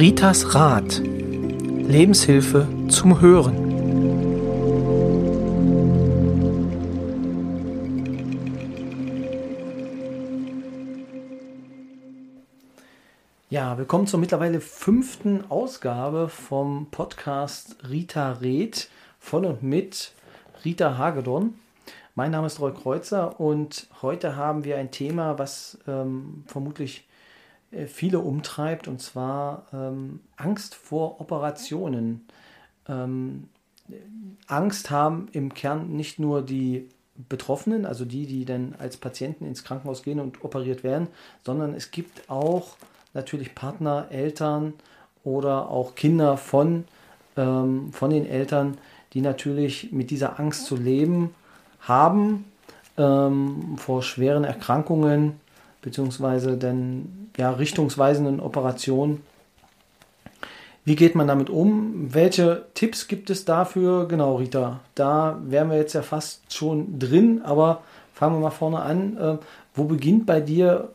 Ritas Rat. Lebenshilfe zum Hören. Ja, willkommen zur mittlerweile fünften Ausgabe vom Podcast Rita Red von und mit Rita Hagedorn. Mein Name ist Roy Kreuzer und heute haben wir ein Thema, was ähm, vermutlich viele umtreibt, und zwar ähm, Angst vor Operationen. Ähm, Angst haben im Kern nicht nur die Betroffenen, also die, die dann als Patienten ins Krankenhaus gehen und operiert werden, sondern es gibt auch natürlich Partner, Eltern oder auch Kinder von, ähm, von den Eltern, die natürlich mit dieser Angst zu leben haben ähm, vor schweren Erkrankungen beziehungsweise dann ja richtungsweisenden Operationen. Wie geht man damit um? Welche Tipps gibt es dafür? Genau, Rita, da wären wir jetzt ja fast schon drin, aber fangen wir mal vorne an. Äh, wo beginnt bei dir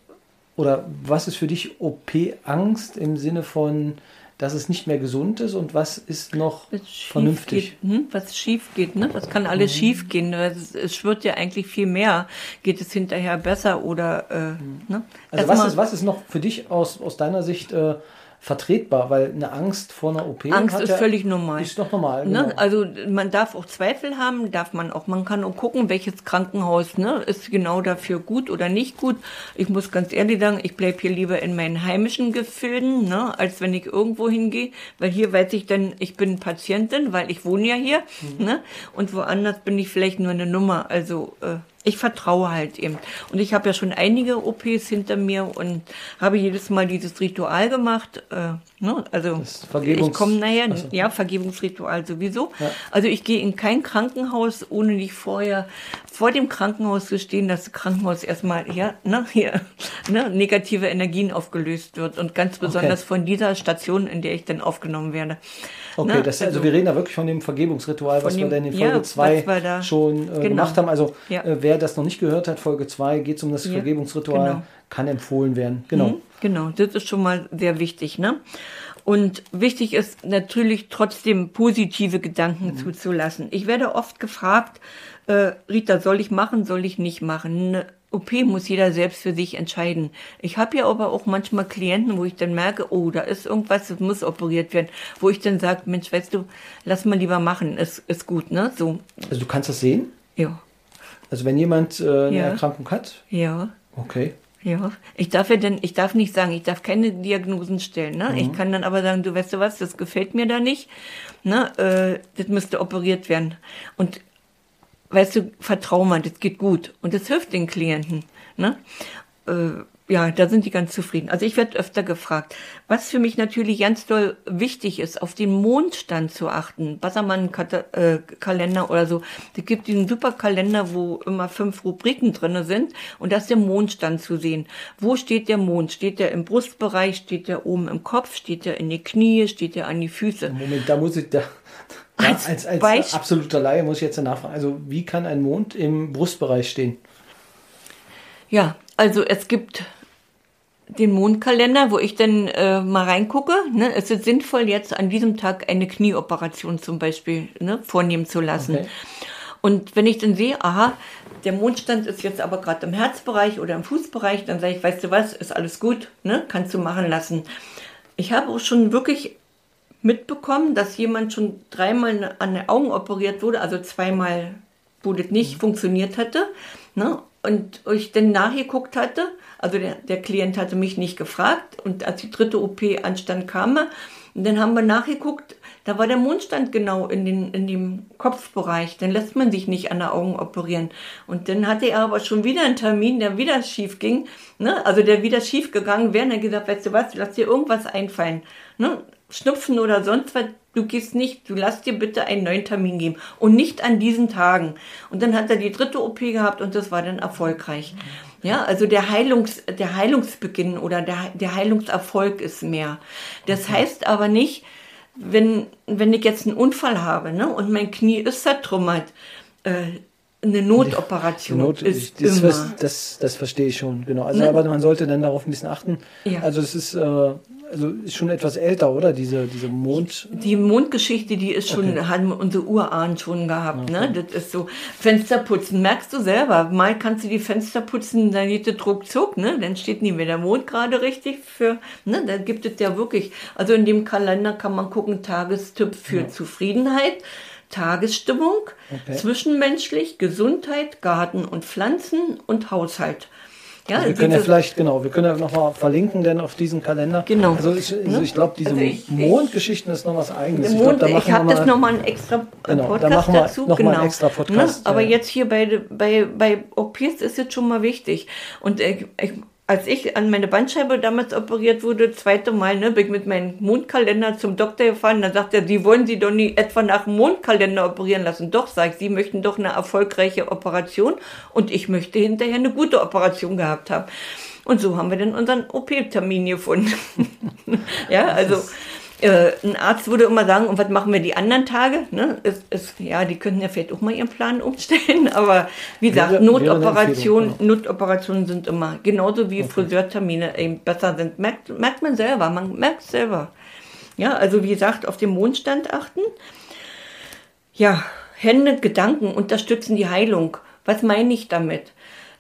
oder was ist für dich OP-Angst im Sinne von dass es nicht mehr gesund ist und was ist noch vernünftig? Geht, hm? Was schief geht, ne? Was kann alles mhm. schief gehen? Es, es, schwirrt ja eigentlich viel mehr. Geht es hinterher besser oder äh, mhm. ne? Also was ist, was ist noch für dich aus, aus deiner Sicht äh, vertretbar, weil eine Angst vor einer OP Angst ist ja, völlig normal. Ist doch normal. Ne? Genau. Also man darf auch Zweifel haben, darf man auch. Man kann auch gucken, welches Krankenhaus ne, ist genau dafür gut oder nicht gut. Ich muss ganz ehrlich sagen, ich bleibe hier lieber in meinen heimischen Gefilden, ne, als wenn ich irgendwo hingehe, weil hier weiß ich dann, ich bin Patientin, weil ich wohne ja hier, mhm. ne, und woanders bin ich vielleicht nur eine Nummer. Also äh, ich vertraue halt eben. Und ich habe ja schon einige OPs hinter mir und habe jedes Mal dieses Ritual gemacht. Äh, ne? Also ich komme nachher, so. ja, Vergebungsritual sowieso. Ja. Also ich gehe in kein Krankenhaus, ohne nicht vorher vor dem Krankenhaus zu stehen, dass das Krankenhaus erstmal ja, ne, hier, ne, negative Energien aufgelöst wird. Und ganz besonders okay. von dieser Station, in der ich dann aufgenommen werde. Okay, ne? das, also, also, wir reden da wirklich von dem Vergebungsritual, was dem, wir dann in Folge 2 ja, schon äh, genau. gemacht haben. Also ja. äh, wer das noch nicht gehört hat, Folge 2 geht es um das Vergebungsritual, genau. kann empfohlen werden. Genau. Mhm, genau, das ist schon mal sehr wichtig. Ne? Und wichtig ist natürlich trotzdem positive Gedanken mhm. zuzulassen. Ich werde oft gefragt, äh, Rita, soll ich machen, soll ich nicht machen? Ne, OP muss jeder selbst für sich entscheiden. Ich habe ja aber auch manchmal Klienten, wo ich dann merke, oh, da ist irgendwas, das muss operiert werden, wo ich dann sage, Mensch, weißt du, lass mal lieber machen, ist, ist gut, ne? So. Also du kannst das sehen? Ja. Also wenn jemand äh, eine ja. Erkrankung hat? Ja. Okay. Ja, ich darf ja denn, ich darf nicht sagen, ich darf keine Diagnosen stellen. Ne? Mhm. Ich kann dann aber sagen, du weißt du was, das gefällt mir da nicht. Ne? Äh, das müsste operiert werden. Und weißt du, vertrau mal, das geht gut. Und das hilft den Klienten. Ne? Äh, ja, da sind die ganz zufrieden. Also ich werde öfter gefragt. Was für mich natürlich ganz doll wichtig ist, auf den Mondstand zu achten. Bassermann-Kalender äh, oder so. Es gibt diesen super Kalender, wo immer fünf Rubriken drinne sind. Und da ist der Mondstand zu sehen. Wo steht der Mond? Steht der im Brustbereich? Steht der oben im Kopf? Steht der in die Knie? Steht der an die Füße? Moment, da muss ich, da, ja, als, als, als absoluter Laie muss ich jetzt nachfragen. Also wie kann ein Mond im Brustbereich stehen? Ja, also es gibt den Mondkalender, wo ich dann äh, mal reingucke. Ne? Es ist sinnvoll, jetzt an diesem Tag eine Knieoperation zum Beispiel ne, vornehmen zu lassen. Okay. Und wenn ich dann sehe, aha, der Mondstand ist jetzt aber gerade im Herzbereich oder im Fußbereich, dann sage ich, weißt du was, ist alles gut, ne? kannst du machen lassen. Ich habe auch schon wirklich mitbekommen, dass jemand schon dreimal an den Augen operiert wurde, also zweimal, wo das nicht mhm. funktioniert hatte. Ne? Und ich dann nachgeguckt hatte, also der, der Klient hatte mich nicht gefragt und als die dritte OP anstand, kam er. Und dann haben wir nachgeguckt, da war der Mondstand genau in, den, in dem Kopfbereich. Dann lässt man sich nicht an der Augen operieren. Und dann hatte er aber schon wieder einen Termin, der wieder schief ging. Ne? Also der wieder schief gegangen wäre. Und er gesagt, weißt du was, lass dir irgendwas einfallen. Ne? Schnupfen oder sonst was, du gehst nicht, du lass dir bitte einen neuen Termin geben und nicht an diesen Tagen. Und dann hat er die dritte OP gehabt und das war dann erfolgreich. Ja, also der Heilungs, der Heilungsbeginn oder der, der Heilungserfolg ist mehr. Das heißt aber nicht, wenn, wenn ich jetzt einen Unfall habe, ne, und mein Knie ist zertrümmert, äh, eine Notoperation Not, ist das, immer. Das, das, verstehe ich schon, genau. Also, ne? aber man sollte dann darauf ein bisschen achten. Ja. Also es ist, äh, also ist schon etwas älter, oder? Diese, diese Mond. Die Mondgeschichte, die ist schon, okay. haben unsere Urahnen schon gehabt, ne? okay. ne? Das ist so. Fenster putzen, merkst du selber. Mal kannst du die Fenster putzen, dann geht der Druck zuck, ne? Dann steht nie mehr der Mond gerade richtig für, ne? Da gibt es ja wirklich, also in dem Kalender kann man gucken, Tagestipp für ja. Zufriedenheit. Tagesstimmung, okay. zwischenmenschlich, Gesundheit, Garten und Pflanzen und Haushalt. Ja, also wir können ja vielleicht, genau, wir können ja nochmal verlinken, denn auf diesen Kalender. Genau. Also ich, also ich glaube, diese also ich, Mondgeschichten ist noch was eigenes. Ich, Mond, ich, ich habe das nochmal einen extra genau, Podcast da machen wir dazu. Noch genau. mal einen extra Podcast. Ne? Aber jetzt hier bei, bei, bei OPs ist jetzt schon mal wichtig. Und ich, ich als ich an meine Bandscheibe damals operiert wurde, zweite Mal, ne, bin ich mit meinem Mondkalender zum Doktor gefahren, dann sagt er, Sie wollen Sie doch nie etwa nach dem Mondkalender operieren lassen. Doch, sag ich, Sie möchten doch eine erfolgreiche Operation und ich möchte hinterher eine gute Operation gehabt haben. Und so haben wir dann unseren OP-Termin gefunden. ja, also äh, ein Arzt würde immer sagen, und was machen wir die anderen Tage? Ne? Es, es, ja, die könnten ja vielleicht auch mal ihren Plan umstellen, aber wie gesagt, Notoperationen. Notoperationen sind immer genauso wie okay. Friseurtermine eben besser sind. Merkt, merkt man selber, man merkt selber. Ja, also wie gesagt, auf den Mondstand achten. Ja, Hände, Gedanken unterstützen die Heilung. Was meine ich damit?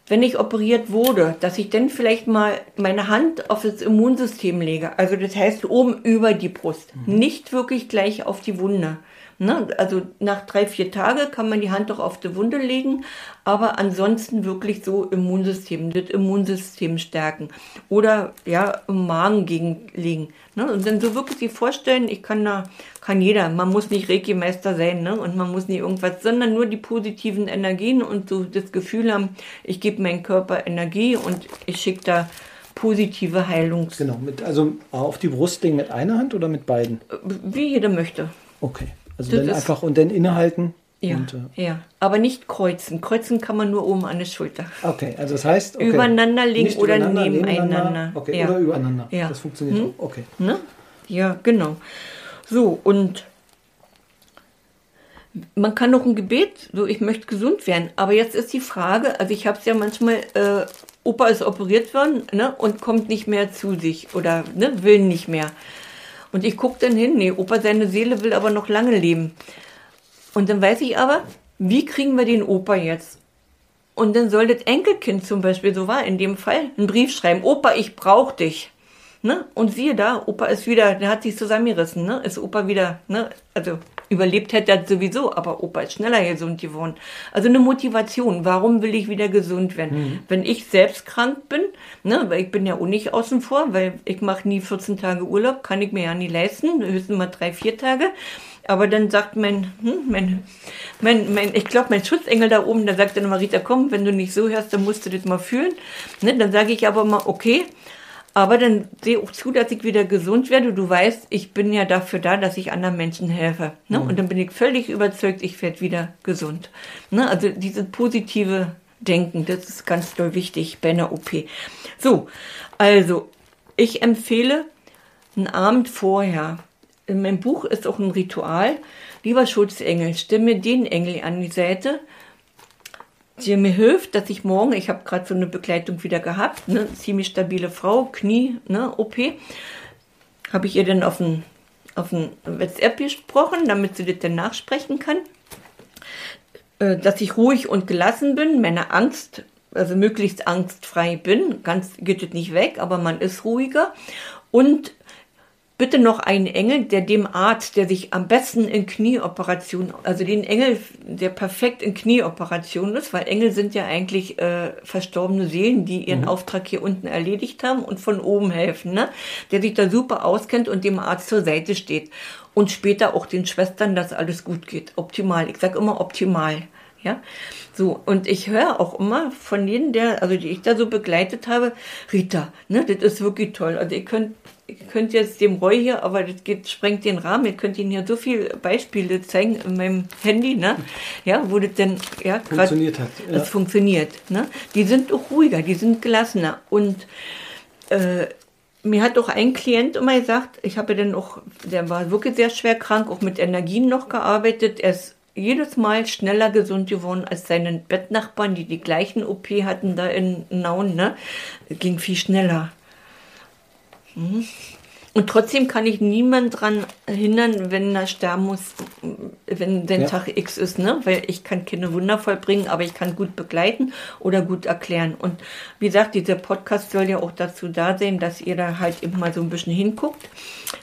Wenn ich operiert wurde, dass ich dann vielleicht mal meine Hand auf das Immunsystem lege. Also das heißt oben über die Brust, mhm. nicht wirklich gleich auf die Wunde. Ne? Also nach drei, vier Tagen kann man die Hand doch auf die Wunde legen, aber ansonsten wirklich so Immunsystem, das Immunsystem stärken. Oder ja, im Magen gegenlegen. Ne? Und dann so wirklich sich vorstellen, ich kann da, kann jeder, man muss nicht Reiki-Meister sein, ne? Und man muss nicht irgendwas, sondern nur die positiven Energien und so das Gefühl haben, ich gebe meinem Körper Energie und ich schicke da positive Heilung. Genau, mit, also auf die Brust legen mit einer Hand oder mit beiden? Wie jeder möchte. Okay. Also das dann einfach und dann innehalten. Ja, und, äh, ja, aber nicht kreuzen. Kreuzen kann man nur oben an der Schulter. Okay, also das heißt okay. übereinander legen oder nebeneinander. Okay, ja. oder übereinander. Ja. Das funktioniert hm? auch. Okay. Ne? Ja, genau. So und man kann noch ein Gebet, so ich möchte gesund werden. Aber jetzt ist die Frage, also ich habe es ja manchmal, äh, Opa ist operiert worden ne, und kommt nicht mehr zu sich oder ne, will nicht mehr. Und ich gucke dann hin, nee, Opa, seine Seele will aber noch lange leben. Und dann weiß ich aber, wie kriegen wir den Opa jetzt? Und dann soll das Enkelkind zum Beispiel, so war in dem Fall, einen Brief schreiben, Opa, ich brauch dich. Ne? Und siehe da, Opa ist wieder, der hat sich zusammengerissen, ne? Ist Opa wieder, ne? Also Überlebt hätte er sowieso, aber Opa ist schneller gesund geworden. Also eine Motivation. Warum will ich wieder gesund werden? Mhm. Wenn ich selbst krank bin, ne, weil ich bin ja auch nicht außen vor, weil ich mache nie 14 Tage Urlaub, kann ich mir ja nie leisten, höchstens mal drei, vier Tage. Aber dann sagt mein, hm, mein, mein, mein ich glaube, mein Schutzengel da oben, der sagt dann immer, Rita, komm, wenn du nicht so hörst, dann musst du das mal fühlen. Ne, dann sage ich aber mal, okay, aber dann sehe auch zu, dass ich wieder gesund werde. Du weißt, ich bin ja dafür da, dass ich anderen Menschen helfe. Ne? Mhm. Und dann bin ich völlig überzeugt, ich werde wieder gesund. Ne? Also dieses positive Denken, das ist ganz doll wichtig bei einer OP. So, also ich empfehle einen Abend vorher. In meinem Buch ist auch ein Ritual. Lieber Schutzengel, stimme den Engel an die Seite, die mir hilft, dass ich morgen, ich habe gerade so eine Begleitung wieder gehabt, ne, ziemlich stabile Frau, Knie, ne, OP, habe ich ihr dann auf ein, auf ein WhatsApp gesprochen, damit sie das dann nachsprechen kann, äh, dass ich ruhig und gelassen bin, meine Angst, also möglichst angstfrei bin, ganz geht es nicht weg, aber man ist ruhiger. Und bitte noch einen Engel, der dem Arzt, der sich am besten in Knieoperationen, also den Engel, der perfekt in Knieoperationen ist, weil Engel sind ja eigentlich äh, verstorbene Seelen, die ihren mhm. Auftrag hier unten erledigt haben und von oben helfen, ne? der sich da super auskennt und dem Arzt zur Seite steht. Und später auch den Schwestern, dass alles gut geht. Optimal. Ich sag immer optimal. Ja, so, und ich höre auch immer von denen, der, also die ich da so begleitet habe, Rita, ne, das ist wirklich toll. Also ihr könnt ihr könnt jetzt dem Roy hier, aber das geht, sprengt den Rahmen. Ich könnte Ihnen hier so viele Beispiele zeigen in meinem Handy, ne? Ja, wo das denn, ja, funktioniert hat. Ja. Das funktioniert, ne? Die sind auch ruhiger, die sind gelassener. Und äh, mir hat auch ein Klient immer gesagt, ich habe dann auch, der war wirklich sehr schwer krank, auch mit Energien noch gearbeitet. Er ist jedes Mal schneller gesund geworden als seine Bettnachbarn, die die gleichen OP hatten da in Nauen, ne? Ging viel schneller. Mhm. Und trotzdem kann ich niemand daran hindern, wenn er sterben muss, wenn der ja. Tag X ist, ne? Weil ich kann keine Wunder vollbringen, aber ich kann gut begleiten oder gut erklären. Und wie gesagt, dieser Podcast soll ja auch dazu da sein, dass ihr da halt eben mal so ein bisschen hinguckt.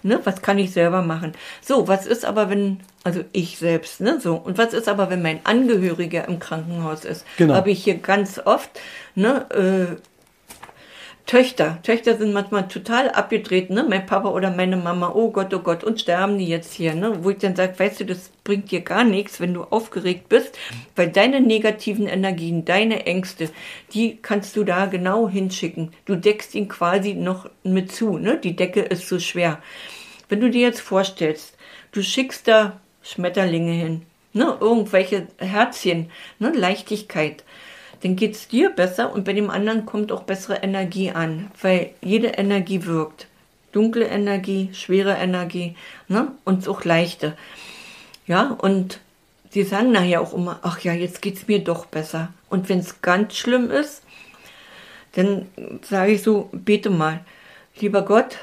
Ne? Was kann ich selber machen? So, was ist aber, wenn, also ich selbst, ne? So, und was ist aber, wenn mein Angehöriger im Krankenhaus ist? Genau. Habe ich hier ganz oft, ne? Äh, Töchter. Töchter sind manchmal total abgedreht, ne? Mein Papa oder meine Mama, oh Gott, oh Gott, und sterben die jetzt hier, ne? Wo ich dann sage, weißt du, das bringt dir gar nichts, wenn du aufgeregt bist, weil deine negativen Energien, deine Ängste, die kannst du da genau hinschicken. Du deckst ihn quasi noch mit zu, ne? Die Decke ist so schwer. Wenn du dir jetzt vorstellst, du schickst da Schmetterlinge hin, ne? Irgendwelche Herzchen, ne? Leichtigkeit dann geht es dir besser und bei dem anderen kommt auch bessere Energie an, weil jede Energie wirkt. Dunkle Energie, schwere Energie ne? und auch leichte. Ja, und sie sagen nachher auch immer, ach ja, jetzt geht es mir doch besser. Und wenn es ganz schlimm ist, dann sage ich so, bete mal, lieber Gott,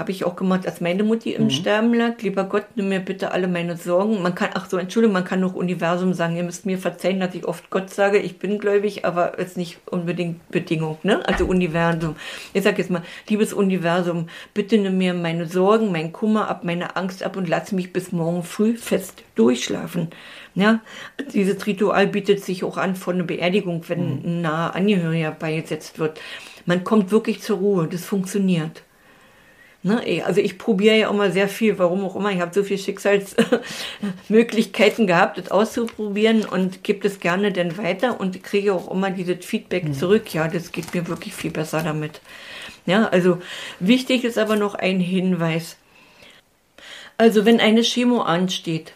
habe ich auch gemacht, als meine Mutti im mhm. Sterben lag. Lieber Gott, nimm mir bitte alle meine Sorgen. Man kann, ach so, Entschuldigung, man kann noch Universum sagen. Ihr müsst mir verzeihen, dass ich oft Gott sage. Ich bin gläubig, aber ist nicht unbedingt Bedingung, ne? Also Universum. Ich sage jetzt mal, liebes Universum, bitte nimm mir meine Sorgen, mein Kummer ab, meine Angst ab und lass mich bis morgen früh fest durchschlafen. Ja, dieses Ritual bietet sich auch an von einer Beerdigung, wenn mhm. ein naher Angehöriger beigesetzt wird. Man kommt wirklich zur Ruhe, das funktioniert. Ne? Also ich probiere ja auch mal sehr viel, warum auch immer. Ich habe so viele Schicksalsmöglichkeiten gehabt, das auszuprobieren und gebe das gerne dann weiter und kriege auch immer dieses Feedback mhm. zurück. Ja, das geht mir wirklich viel besser damit. Ja, also wichtig ist aber noch ein Hinweis. Also wenn eine Chemo ansteht,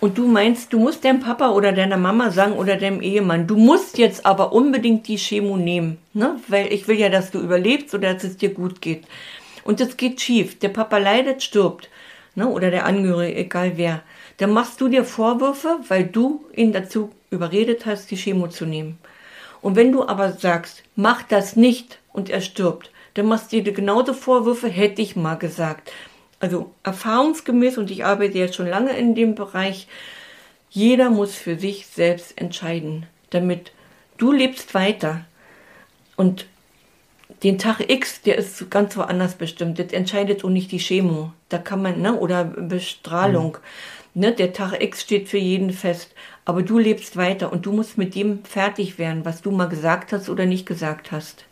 und du meinst, du musst deinem Papa oder deiner Mama sagen oder deinem Ehemann, du musst jetzt aber unbedingt die Chemo nehmen, ne? weil ich will ja, dass du überlebst oder dass es dir gut geht. Und das geht schief. Der Papa leidet, stirbt. Ne? Oder der Angehörige, egal wer. Dann machst du dir Vorwürfe, weil du ihn dazu überredet hast, die Chemo zu nehmen. Und wenn du aber sagst, mach das nicht und er stirbt, dann machst du dir genauso Vorwürfe, hätte ich mal gesagt. Also erfahrungsgemäß, und ich arbeite jetzt schon lange in dem Bereich, jeder muss für sich selbst entscheiden, damit du lebst weiter. Und den Tag X, der ist ganz woanders bestimmt. Das entscheidet auch nicht die Chemo. Da kann man, ne, oder Bestrahlung. Mhm. Ne, der Tag X steht für jeden fest. Aber du lebst weiter und du musst mit dem fertig werden, was du mal gesagt hast oder nicht gesagt hast.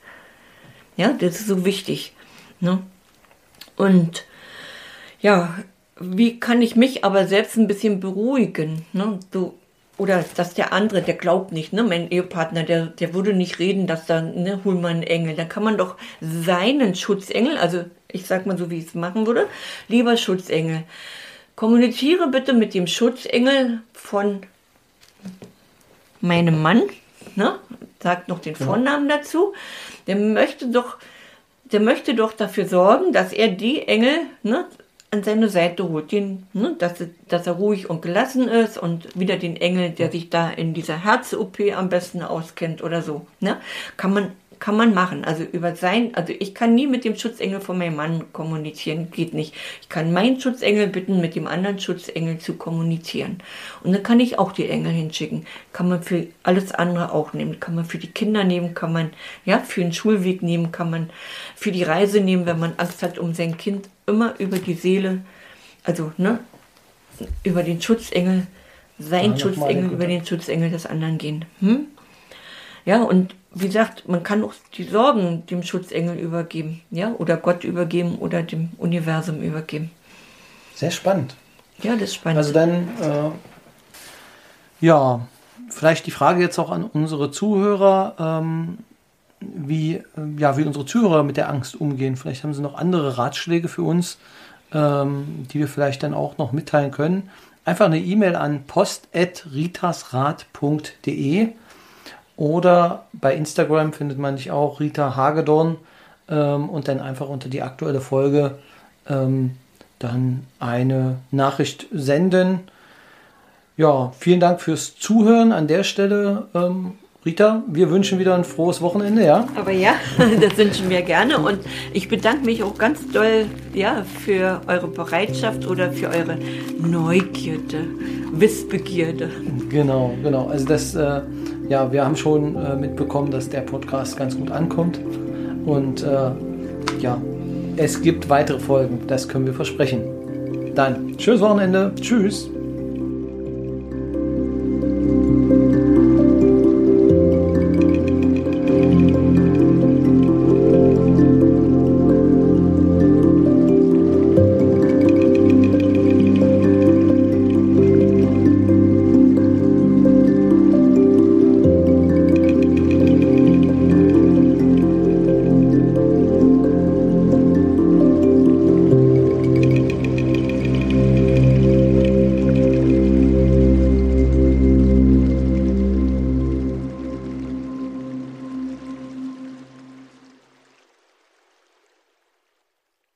Ja, das ist so wichtig. Ne? Und ja, wie kann ich mich aber selbst ein bisschen beruhigen? Ne? Du, oder dass der andere, der glaubt nicht, ne, mein Ehepartner, der, der würde nicht reden, dass da, ne, hol mal einen Engel. Dann kann man doch seinen Schutzengel, also ich sag mal so, wie ich es machen würde, lieber Schutzengel, kommuniziere bitte mit dem Schutzengel von meinem Mann, ne, sagt noch den Vornamen ja. dazu, der möchte doch, der möchte doch dafür sorgen, dass er die Engel, ne, an seine Seite holt, den, ne, dass, dass er ruhig und gelassen ist und wieder den Engel, der sich da in dieser Herz-OP am besten auskennt oder so, ne, kann man kann man machen. Also über sein, also ich kann nie mit dem Schutzengel von meinem Mann kommunizieren, geht nicht. Ich kann meinen Schutzengel bitten, mit dem anderen Schutzengel zu kommunizieren. Und dann kann ich auch die Engel hinschicken. Kann man für alles andere auch nehmen. Kann man für die Kinder nehmen, kann man, ja, für den Schulweg nehmen, kann man für die Reise nehmen, wenn man Angst hat um sein Kind immer über die Seele, also ne, über den Schutzengel, sein ja, Schutzengel über den Schutzengel des anderen gehen. Hm? Ja, und wie gesagt, man kann auch die Sorgen dem Schutzengel übergeben, ja, oder Gott übergeben oder dem Universum übergeben. Sehr spannend. Ja, das ist spannend. Also dann, äh, ja, vielleicht die Frage jetzt auch an unsere Zuhörer. Ähm, wie, ja, wie unsere Zuhörer mit der Angst umgehen. Vielleicht haben sie noch andere Ratschläge für uns, ähm, die wir vielleicht dann auch noch mitteilen können. Einfach eine E-Mail an post.ritasrat.de oder bei Instagram findet man dich auch Rita Hagedorn ähm, und dann einfach unter die aktuelle Folge ähm, dann eine Nachricht senden. Ja, vielen Dank fürs Zuhören an der Stelle. Ähm, Rita, wir wünschen wieder ein frohes Wochenende, ja? Aber ja, das wünschen wir gerne und ich bedanke mich auch ganz doll ja, für eure Bereitschaft oder für eure Neugierde, Wissbegierde. Genau, genau. Also das, äh, ja, wir haben schon äh, mitbekommen, dass der Podcast ganz gut ankommt und äh, ja, es gibt weitere Folgen, das können wir versprechen. Dann, schönes Wochenende, tschüss.